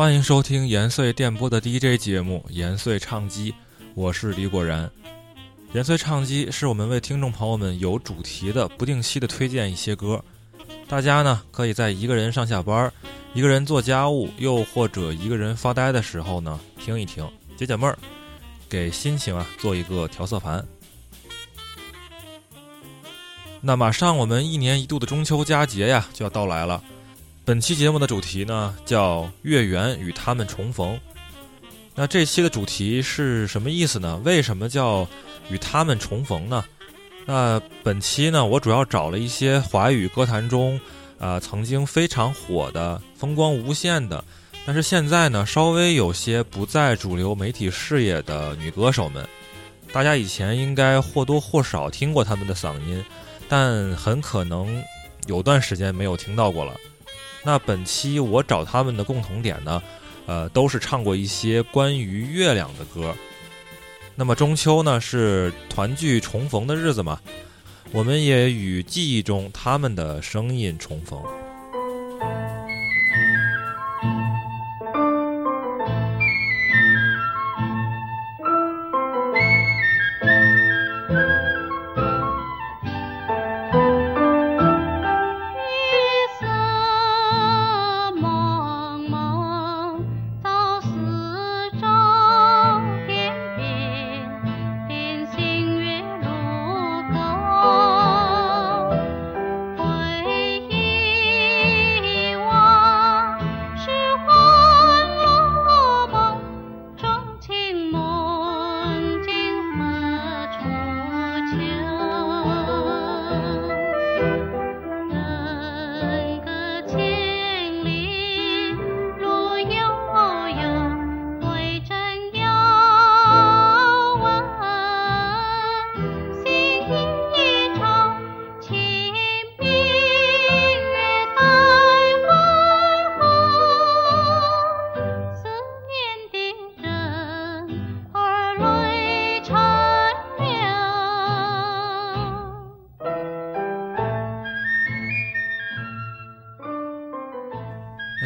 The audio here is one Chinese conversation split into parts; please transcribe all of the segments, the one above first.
欢迎收听延绥电波的 DJ 节目《延绥唱机》，我是李果然。延绥唱机是我们为听众朋友们有主题的、不定期的推荐一些歌。大家呢可以在一个人上下班、一个人做家务，又或者一个人发呆的时候呢听一听，解解闷儿，给心情啊做一个调色盘。那马上我们一年一度的中秋佳节呀就要到来了。本期节目的主题呢叫“月圆与他们重逢”。那这期的主题是什么意思呢？为什么叫与他们重逢呢？那本期呢，我主要找了一些华语歌坛中，呃，曾经非常火的、风光无限的，但是现在呢，稍微有些不在主流媒体视野的女歌手们。大家以前应该或多或少听过她们的嗓音，但很可能有段时间没有听到过了。那本期我找他们的共同点呢，呃，都是唱过一些关于月亮的歌。那么中秋呢是团聚重逢的日子嘛，我们也与记忆中他们的声音重逢。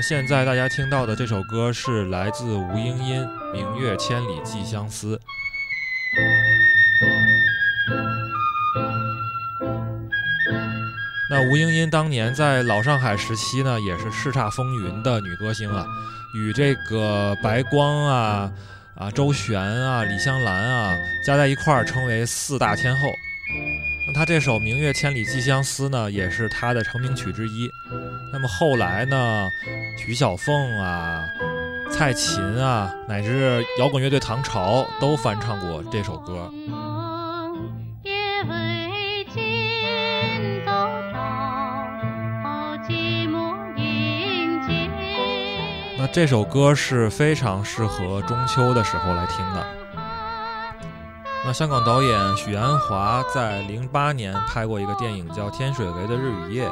现在大家听到的这首歌是来自吴英音，《明月千里寄相思》。那吴英音当年在老上海时期呢，也是叱咤风云的女歌星啊，与这个白光啊、啊周璇啊、李香兰啊加在一块儿称为四大天后。那她这首《明月千里寄相思》呢，也是她的成名曲之一。那么后来呢？徐小凤啊，蔡琴啊，乃至摇滚乐队唐朝都翻唱过这首歌。那这首歌是非常适合中秋的时候来听的。那香港导演许鞍华在零八年拍过一个电影叫《天水围的日与夜》，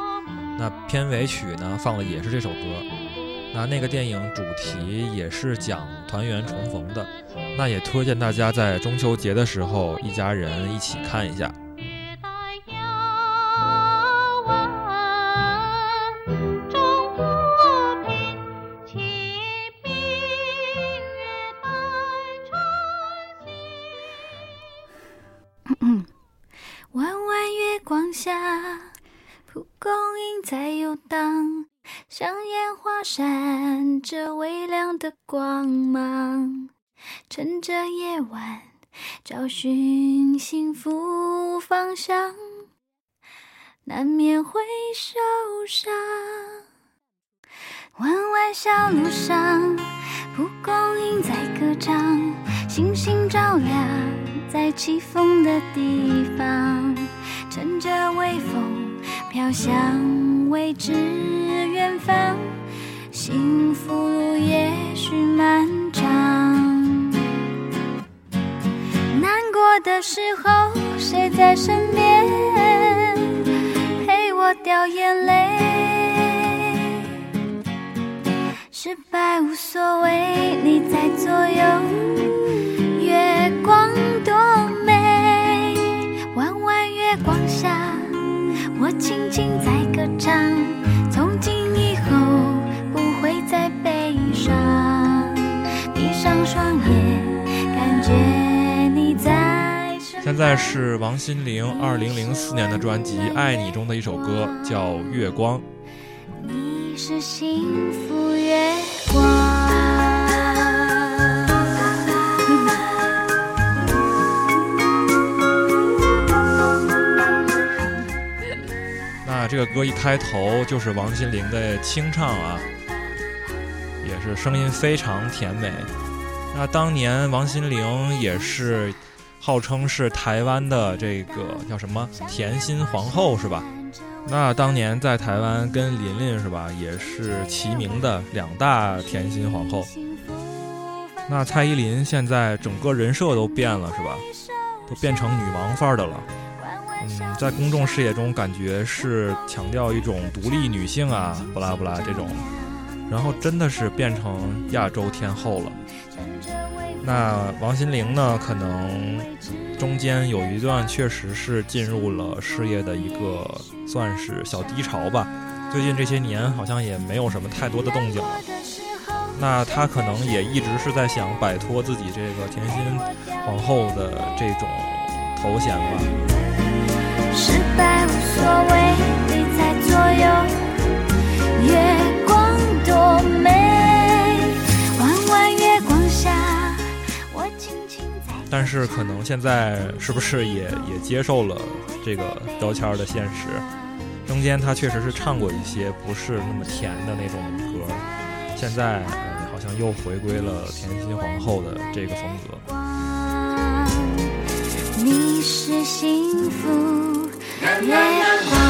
那片尾曲呢放的也是这首歌。那那个电影主题也是讲团圆重逢的，那也推荐大家在中秋节的时候一家人一起看一下。蒲公英在游荡。像烟花闪着微亮的光芒，趁着夜晚找寻幸福方向，难免会受伤。弯弯小路上，蒲公英在歌唱，星星照亮在起风的地方，乘着微风飘向未知。远方，幸福路也许漫长。难过的时候，谁在身边陪我掉眼泪？失败无所谓，你在左右，月光多美。弯弯月光下，我静静在歌。唱，从今以后不会再悲伤。闭上双眼，感觉你在。现在是王心凌二零零四年的专辑《爱你》中的一首歌，叫《月光》。你是幸福月光。那这个歌一开头就是王心凌的清唱啊，也是声音非常甜美。那当年王心凌也是号称是台湾的这个叫什么甜心皇后是吧？那当年在台湾跟琳琳是吧，也是齐名的两大甜心皇后。那蔡依林现在整个人设都变了是吧？都变成女王范儿的了。嗯，在公众视野中感觉是强调一种独立女性啊，不拉不拉这种，然后真的是变成亚洲天后了。那王心凌呢，可能中间有一段确实是进入了事业的一个算是小低潮吧。最近这些年好像也没有什么太多的动静了。那她可能也一直是在想摆脱自己这个甜心皇后的这种头衔吧。失败无所谓，你在左右。月光多美，弯弯月光下，我轻轻在。但是可能现在是不是也也接受了这个标签的现实？中间他确实是唱过一些不是那么甜的那种歌，现在、呃、好像又回归了甜心皇后的这个风格。你是幸福月光。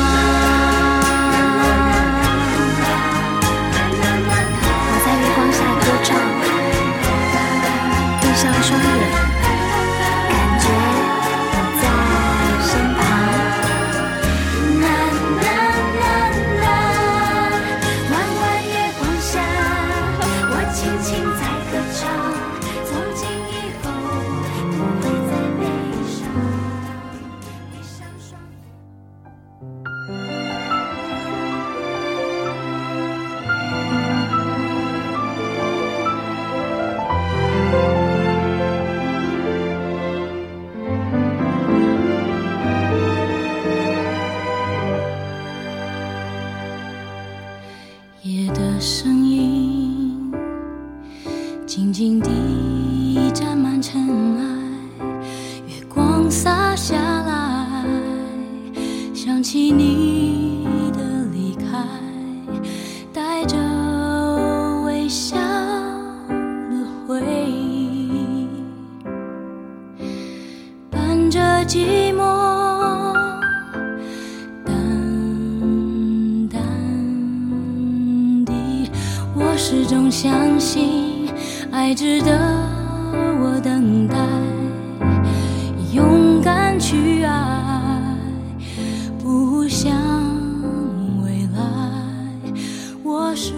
我等待，勇敢去爱，不想未来。我是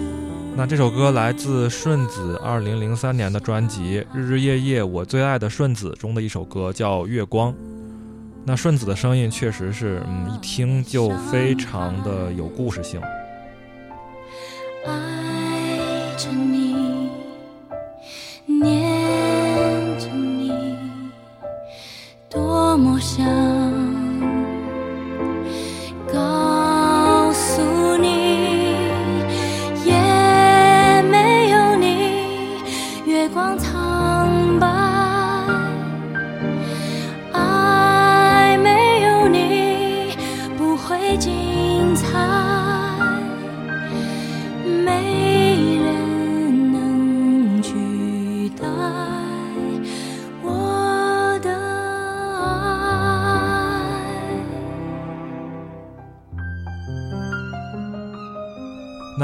那这首歌来自顺子二零零三年的专辑《日日夜夜我最爱的顺子》中的一首歌，叫《月光》。那顺子的声音确实是，嗯，一听就非常的有故事性。多么想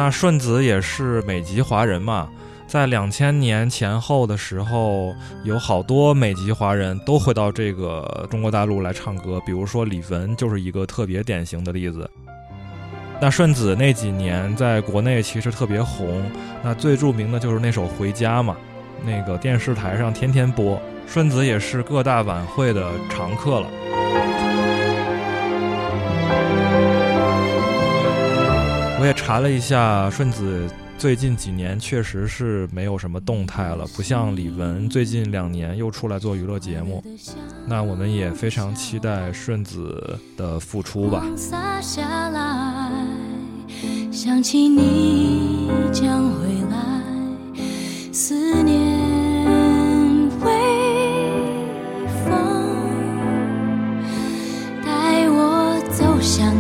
那顺子也是美籍华人嘛，在两千年前后的时候，有好多美籍华人都会到这个中国大陆来唱歌，比如说李玟就是一个特别典型的例子。那顺子那几年在国内其实特别红，那最著名的就是那首《回家》嘛，那个电视台上天天播。顺子也是各大晚会的常客了。我也查了一下，顺子最近几年确实是没有什么动态了，不像李玟最近两年又出来做娱乐节目。那我们也非常期待顺子的复出吧。想起你将回来，思念微风，带我走向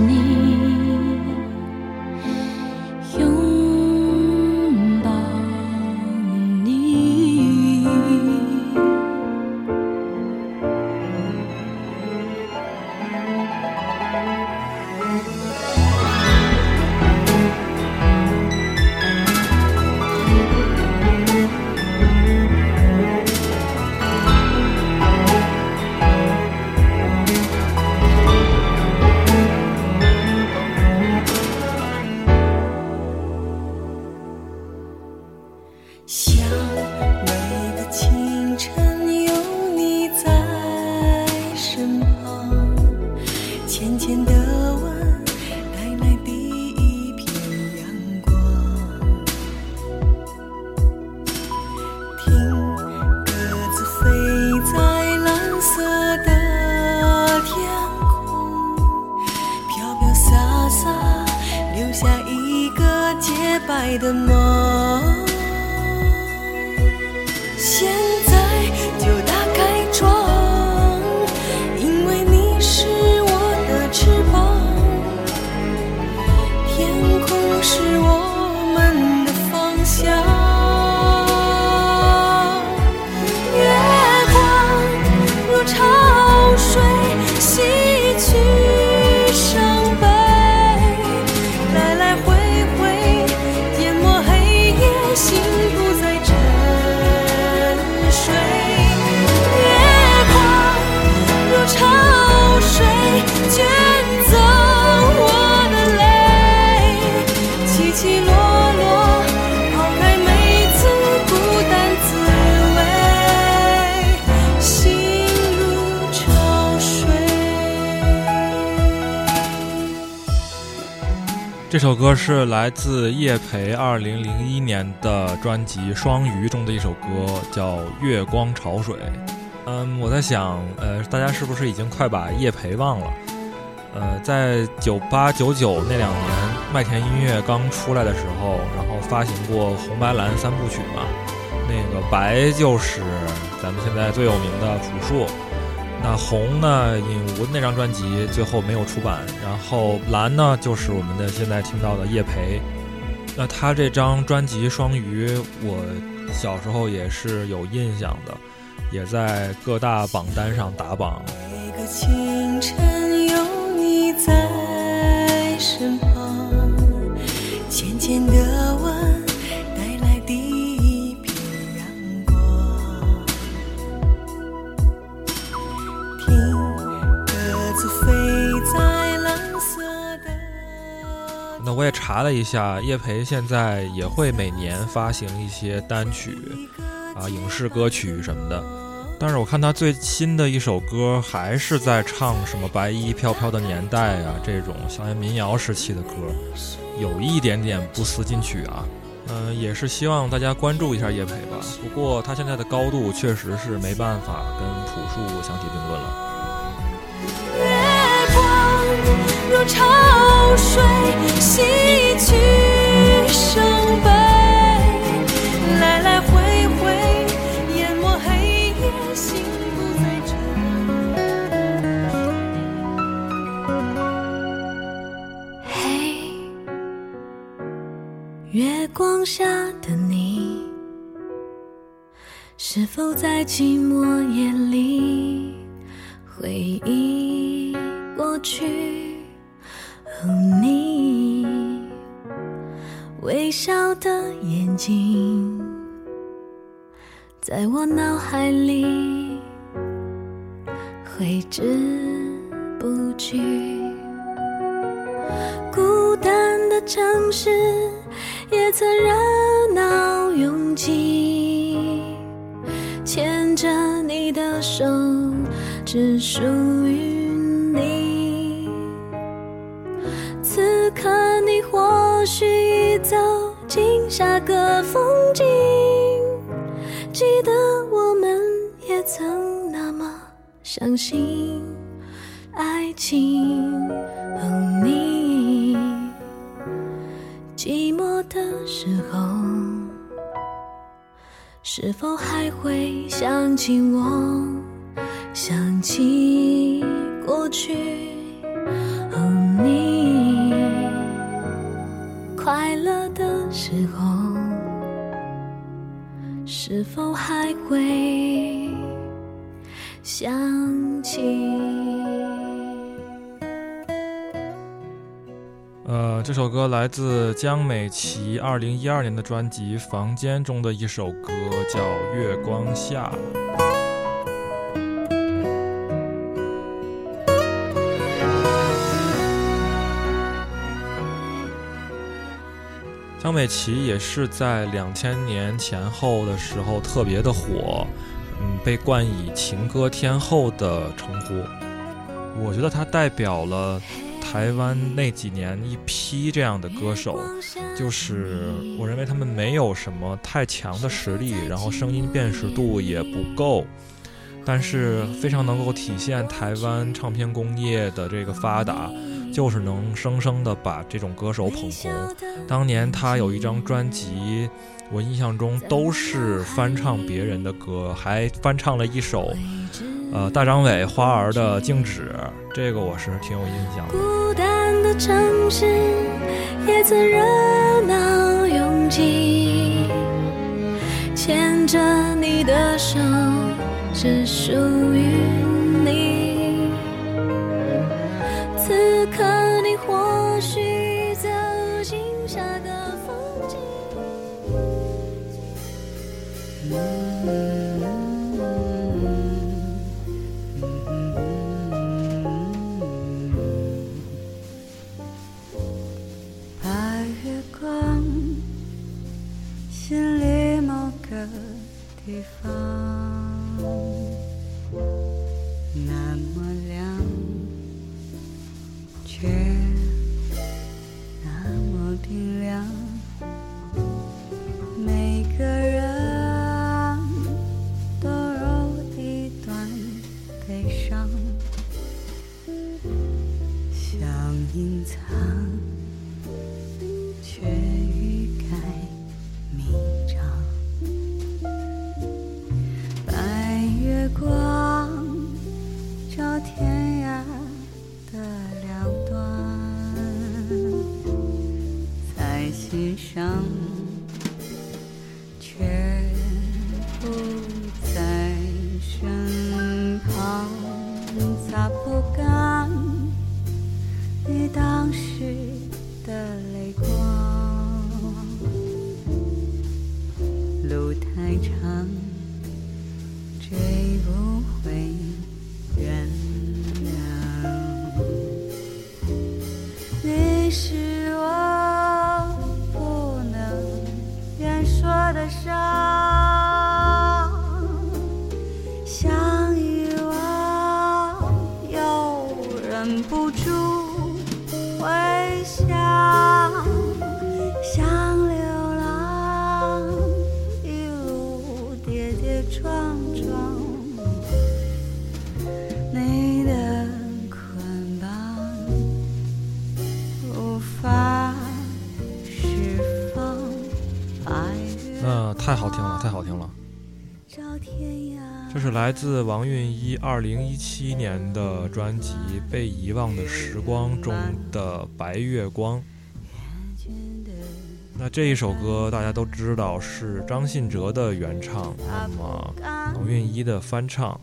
这首歌是来自叶培二零零一年的专辑《双鱼》中的一首歌，叫《月光潮水》。嗯，我在想，呃，大家是不是已经快把叶培忘了？呃，在九八九九那两年，麦田音乐刚出来的时候，然后发行过红白蓝三部曲嘛。那个白就是咱们现在最有名的朴树，那红呢，影无那张专辑最后没有出版，然后蓝呢就是我们的现在听到的叶培。那他这张专辑《双鱼》，我小时候也是有印象的，也在各大榜单上打榜。每个清晨有你在身旁，渐渐的查了一下，叶培现在也会每年发行一些单曲啊、影视歌曲什么的。但是我看他最新的一首歌还是在唱什么“白衣飘飘的年代”啊这种校园民谣时期的歌，有一点点不思进取啊。嗯、也是希望大家关注一下叶培吧。不过他现在的高度确实是没办法跟朴树相提并论了。如潮水洗去伤悲，来来回回淹没黑夜，心不再沉。嘿，月光下的你，是否在寂寞夜里回忆过去？哦，你微笑的眼睛，在我脑海里挥之不去。孤单的城市也曾热闹拥挤，牵着你的手，只属于或许已走进下个风景。记得我们也曾那么相信爱情。哦，你寂寞的时候，是否还会想起我？想起过去，是否还会想起？呃，这首歌来自江美琪二零一二年的专辑《房间》中的一首歌，叫《月光下》。江美琪也是在两千年前后的时候特别的火，嗯，被冠以“情歌天后”的称呼。我觉得她代表了台湾那几年一批这样的歌手，就是我认为他们没有什么太强的实力，然后声音辨识度也不够，但是非常能够体现台湾唱片工业的这个发达。就是能生生的把这种歌手捧红。当年他有一张专辑，我印象中都是翻唱别人的歌，还翻唱了一首，呃，大张伟《花儿的静止》，这个我是挺有印象的。孤单的城市也曾热闹拥挤，牵着你的手，只属于。逝的泪光。路太长，追不回。这是来自王韵一二零一七年的专辑《被遗忘的时光》中的《白月光》。那这一首歌大家都知道是张信哲的原唱，那么王韵一的翻唱。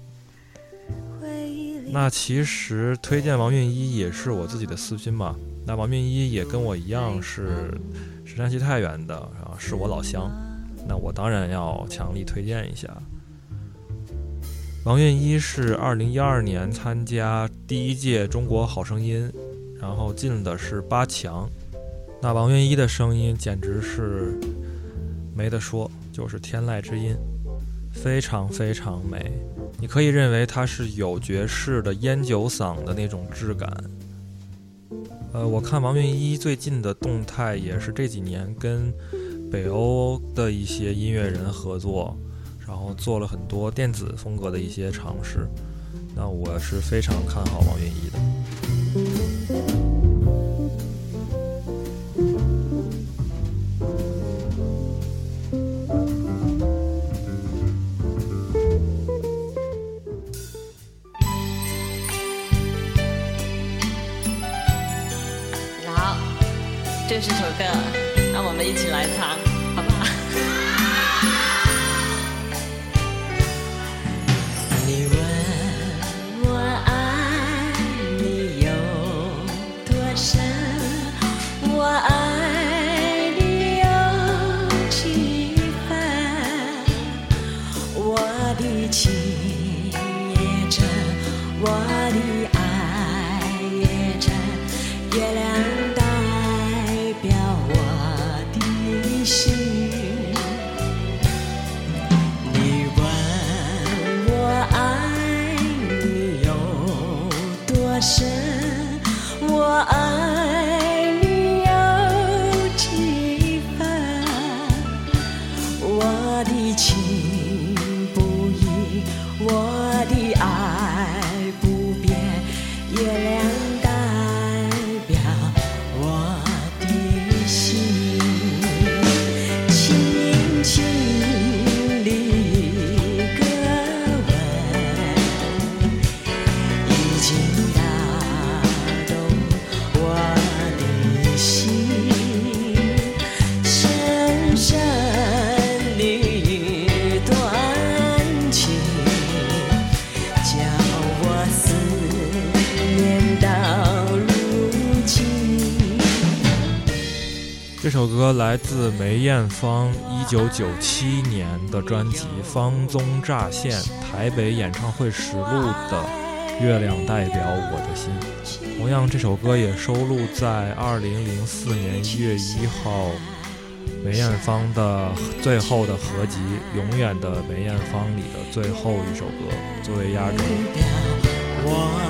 那其实推荐王韵一也是我自己的私心嘛。那王韵一也跟我一样是是山西太原的，啊，是我老乡。那我当然要强力推荐一下。王韵一是二零一二年参加第一届中国好声音，然后进的是八强。那王韵一的声音简直是没得说，就是天籁之音，非常非常美。你可以认为它是有爵士的烟酒嗓的那种质感。呃，我看王韵一最近的动态也是这几年跟北欧的一些音乐人合作，然后做了很多电子风格的一些尝试。那我是非常看好王云一的。这首歌来自梅艳芳一九九七年的专辑《芳踪乍现》台北演唱会实录的《月亮代表我的心》。同样，这首歌也收录在二零零四年一月一号梅艳芳的最后的合集《永远的梅艳芳》里的最后一首歌作为压轴。我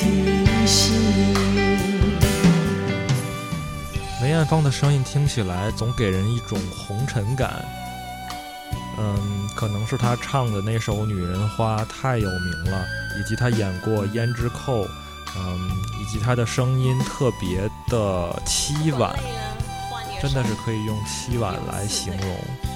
的心梅艳芳的声音听起来总给人一种红尘感，嗯，可能是她唱的那首《女人花》太有名了，以及她演过《胭脂扣》，嗯，以及她的声音特别的凄婉，真的是可以用凄婉来形容。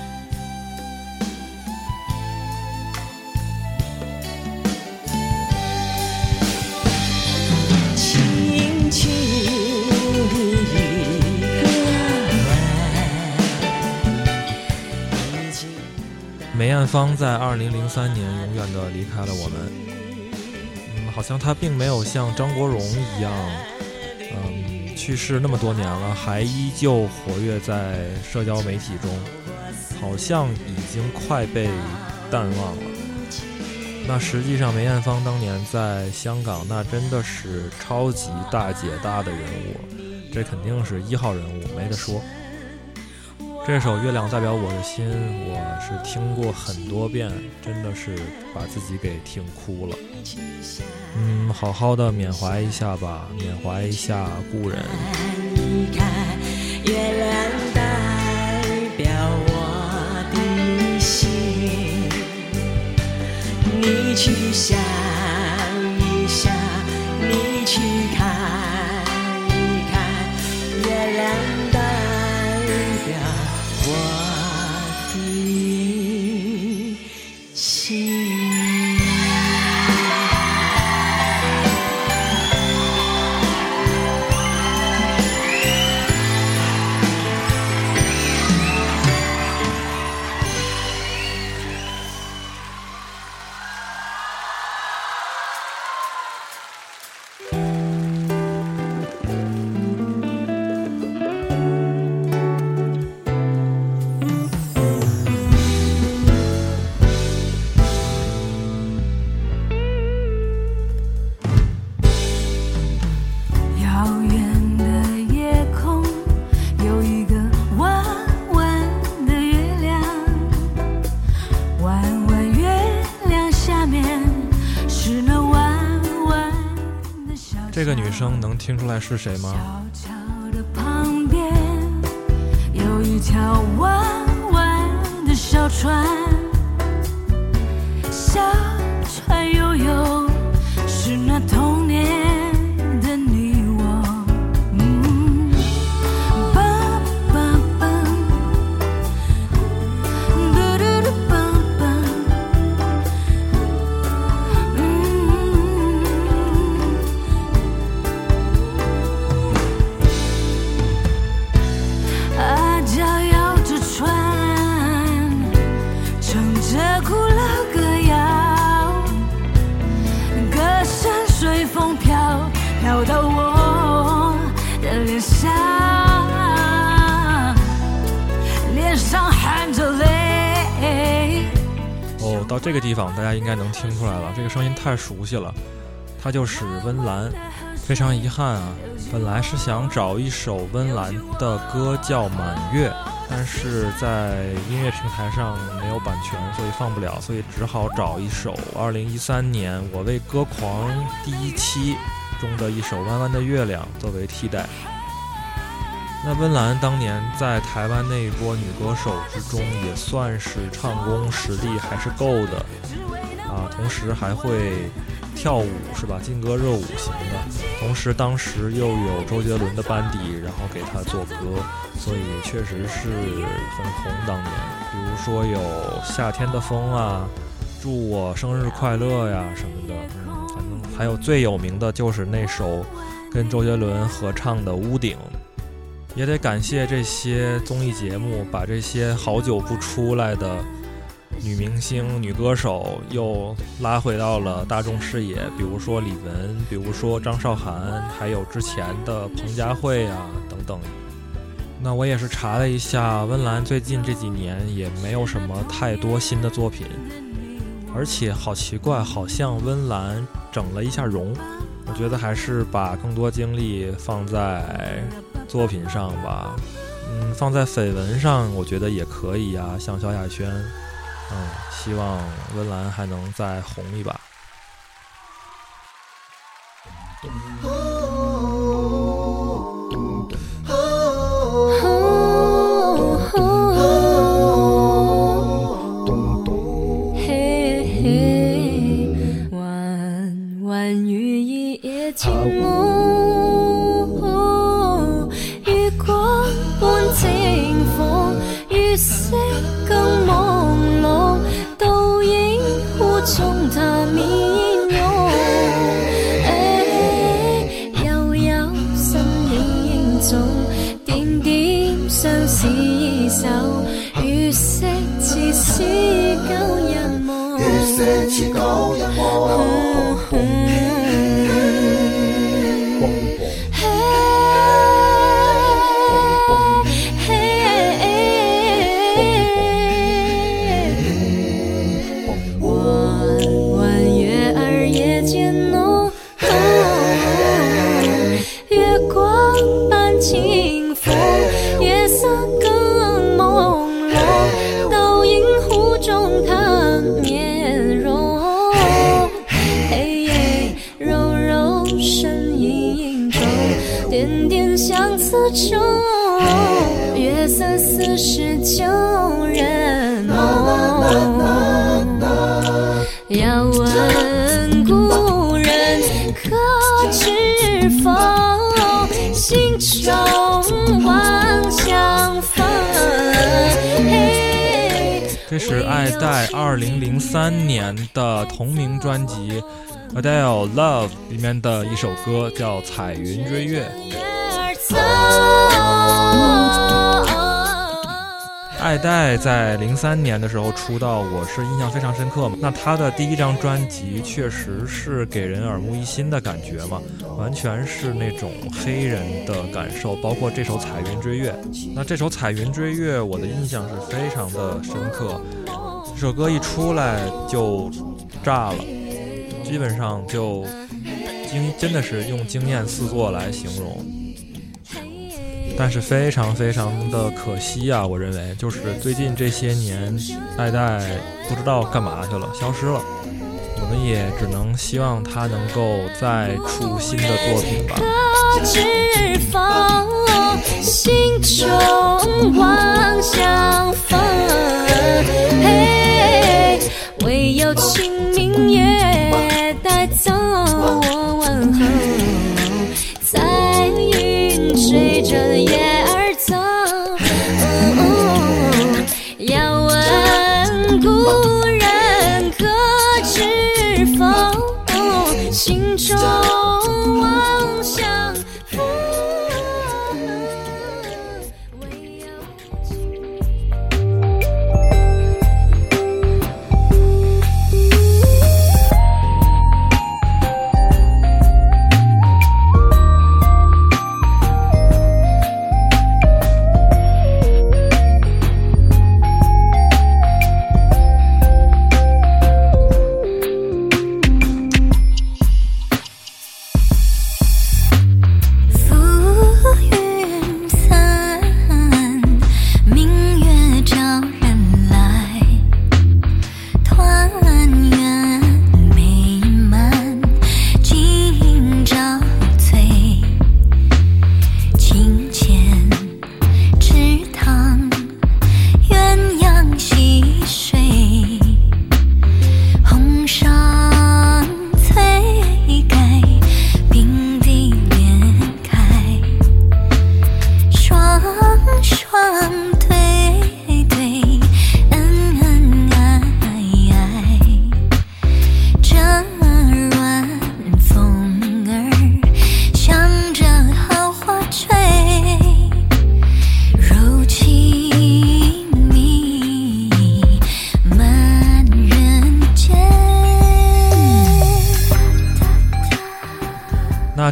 梅艳芳在二零零三年永远的离开了我们，嗯，好像她并没有像张国荣一样，嗯，去世那么多年了，还依旧活跃在社交媒体中，好像已经快被淡忘了。那实际上，梅艳芳当年在香港，那真的是超级大姐大的人物，这肯定是一号人物，没得说。这首《月亮代表我的心》，我是听过很多遍，真的是把自己给听哭了。嗯，好好的缅怀一下吧，缅怀一下故人。月亮代表我的心，你去想。听出来是谁吗？到这个地方大家应该能听出来了，这个声音太熟悉了，它就是温岚。非常遗憾啊，本来是想找一首温岚的歌叫《满月》，但是在音乐平台上没有版权，所以放不了，所以只好找一首2013年我为歌狂第一期中的一首《弯弯的月亮》作为替代。那温岚当年在台湾那一波女歌手之中，也算是唱功实力还是够的啊，同时还会跳舞是吧？劲歌热舞型的。同时当时又有周杰伦的班底，然后给他做歌，所以确实是很红当年。比如说有夏天的风啊，祝我生日快乐呀什么的，嗯，反正还有最有名的就是那首跟周杰伦合唱的《屋顶》。也得感谢这些综艺节目，把这些好久不出来的女明星、女歌手又拉回到了大众视野。比如说李玟，比如说张韶涵，还有之前的彭佳慧啊等等。那我也是查了一下，温岚最近这几年也没有什么太多新的作品，而且好奇怪，好像温岚整了一下容。我觉得还是把更多精力放在作品上吧，嗯，放在绯闻上，我觉得也可以啊、像萧亚轩，嗯，希望温岚还能再红一把。月色似旧日梦。在二零零三年的同名专辑《Adele Love》里面的一首歌，叫《彩云追月》。爱戴在零三年的时候出道，我是印象非常深刻嘛。那他的第一张专辑确实是给人耳目一新的感觉嘛，完全是那种黑人的感受，包括这首《彩云追月》。那这首《彩云追月》，我的印象是非常的深刻。这首歌一出来就炸了，基本上就惊，真的是用惊艳四座来形容。但是非常非常的可惜啊！我认为，就是最近这些年，爱戴不知道干嘛去了，消失了。我们也只能希望他能够再出新的作品吧。知否，心中望相逢。嘿，唯有清明夜带走我问候，在云追着夜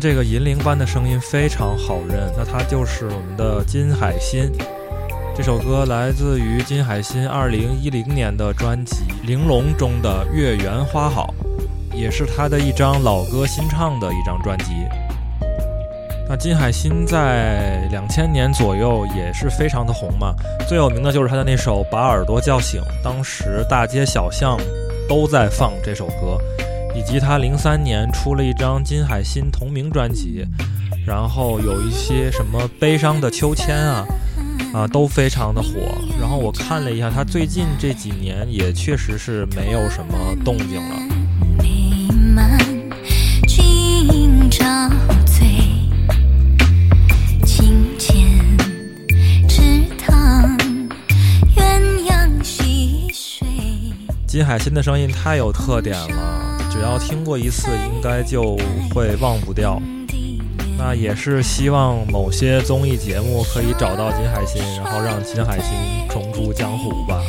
这个银铃般的声音非常好认，那他就是我们的金海心。这首歌来自于金海心2010年的专辑《玲珑》中的《月圆花好》，也是他的一张老歌新唱的一张专辑。那金海心在两千年左右也是非常的红嘛，最有名的就是他的那首《把耳朵叫醒》，当时大街小巷都在放这首歌。以及他零三年出了一张金海心同名专辑，然后有一些什么悲伤的秋千啊啊都非常的火。然后我看了一下，他最近这几年也确实是没有什么动静了。美满，今朝醉。清浅池塘，鸳鸯戏水。金海心的声音太有特点了，只要听过一次，应该就会忘不掉。那也是希望某些综艺节目可以找到金海心，然后让金海心重出江湖吧。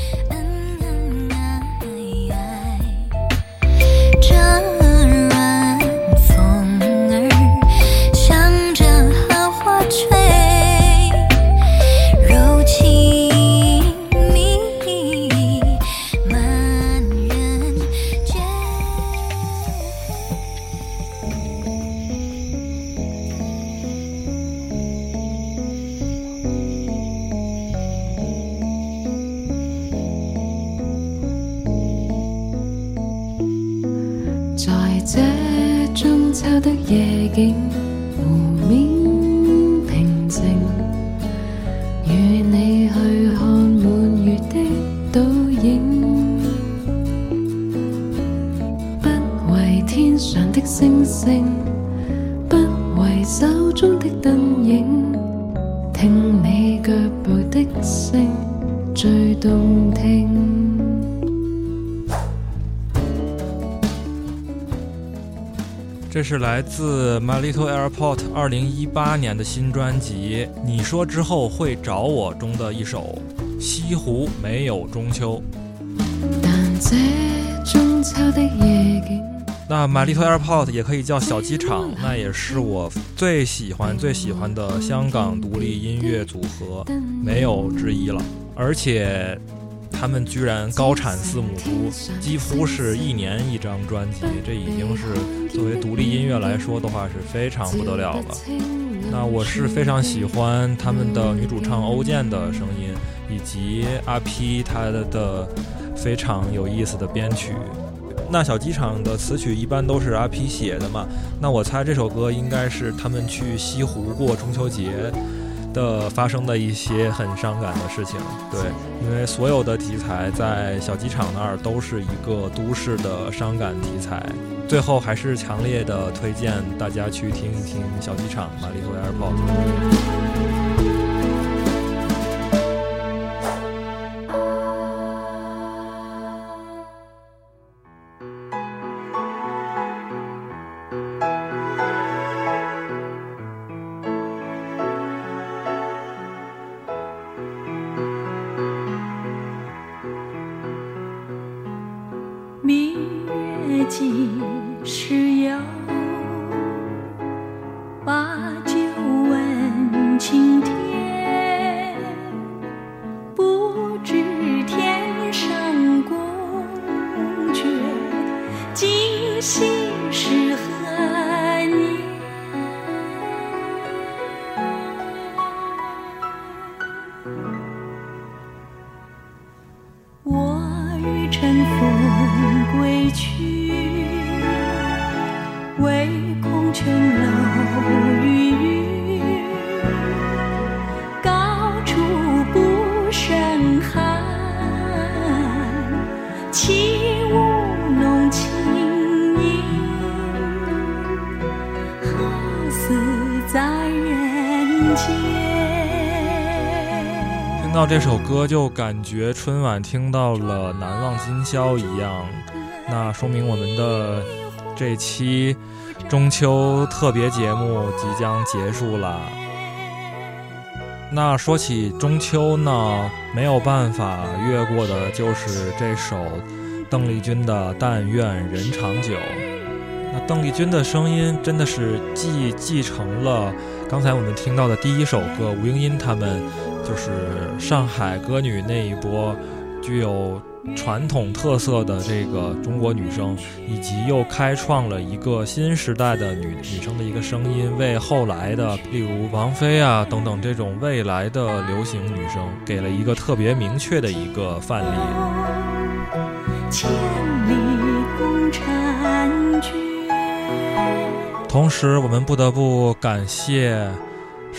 是来自 My Little Airport 二零一八年的新专辑《你说之后会找我》中的一首《西湖没有中秋》。但這中秋的夜景，那 My Little Airport 也可以叫小机场，那也是我最喜欢最喜欢的香港独立音乐组合，没有之一了。而且他们居然高产四母猪，几乎是一年一张专辑，这已经是作为独立音乐来说的话是非常不得了了。那我是非常喜欢他们的女主唱欧健的声音，以及阿 P 他的的非常有意思的编曲。那小机场的词曲一般都是阿 P 写的嘛，那我猜这首歌应该是他们去西湖过中秋节的发生的一些很伤感的事情。对，因为所有的题材在小机场那儿都是一个都市的伤感题材。最后还是强烈的推荐大家去听一听小机场《玛丽和 Airport》。这首歌，就感觉春晚听到了《难忘今宵》一样，那说明我们的这期中秋特别节目即将结束了。那说起中秋呢，没有办法越过的就是这首邓丽君的《但愿人长久》。那邓丽君的声音真的是继继承了刚才我们听到的第一首歌吴英音他们。就是上海歌女那一波具有传统特色的这个中国女生，以及又开创了一个新时代的女女生的一个声音，为后来的例如王菲啊等等这种未来的流行女生给了一个特别明确的一个范例。千里共婵娟。同时，我们不得不感谢。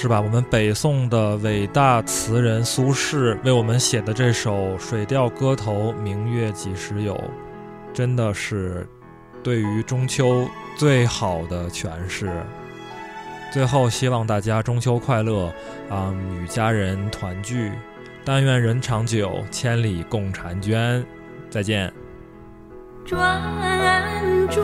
是吧？我们北宋的伟大词人苏轼为我们写的这首《水调歌头·明月几时有》，真的是对于中秋最好的诠释。最后，希望大家中秋快乐，啊，与家人团聚，但愿人长久，千里共婵娟。再见。专诸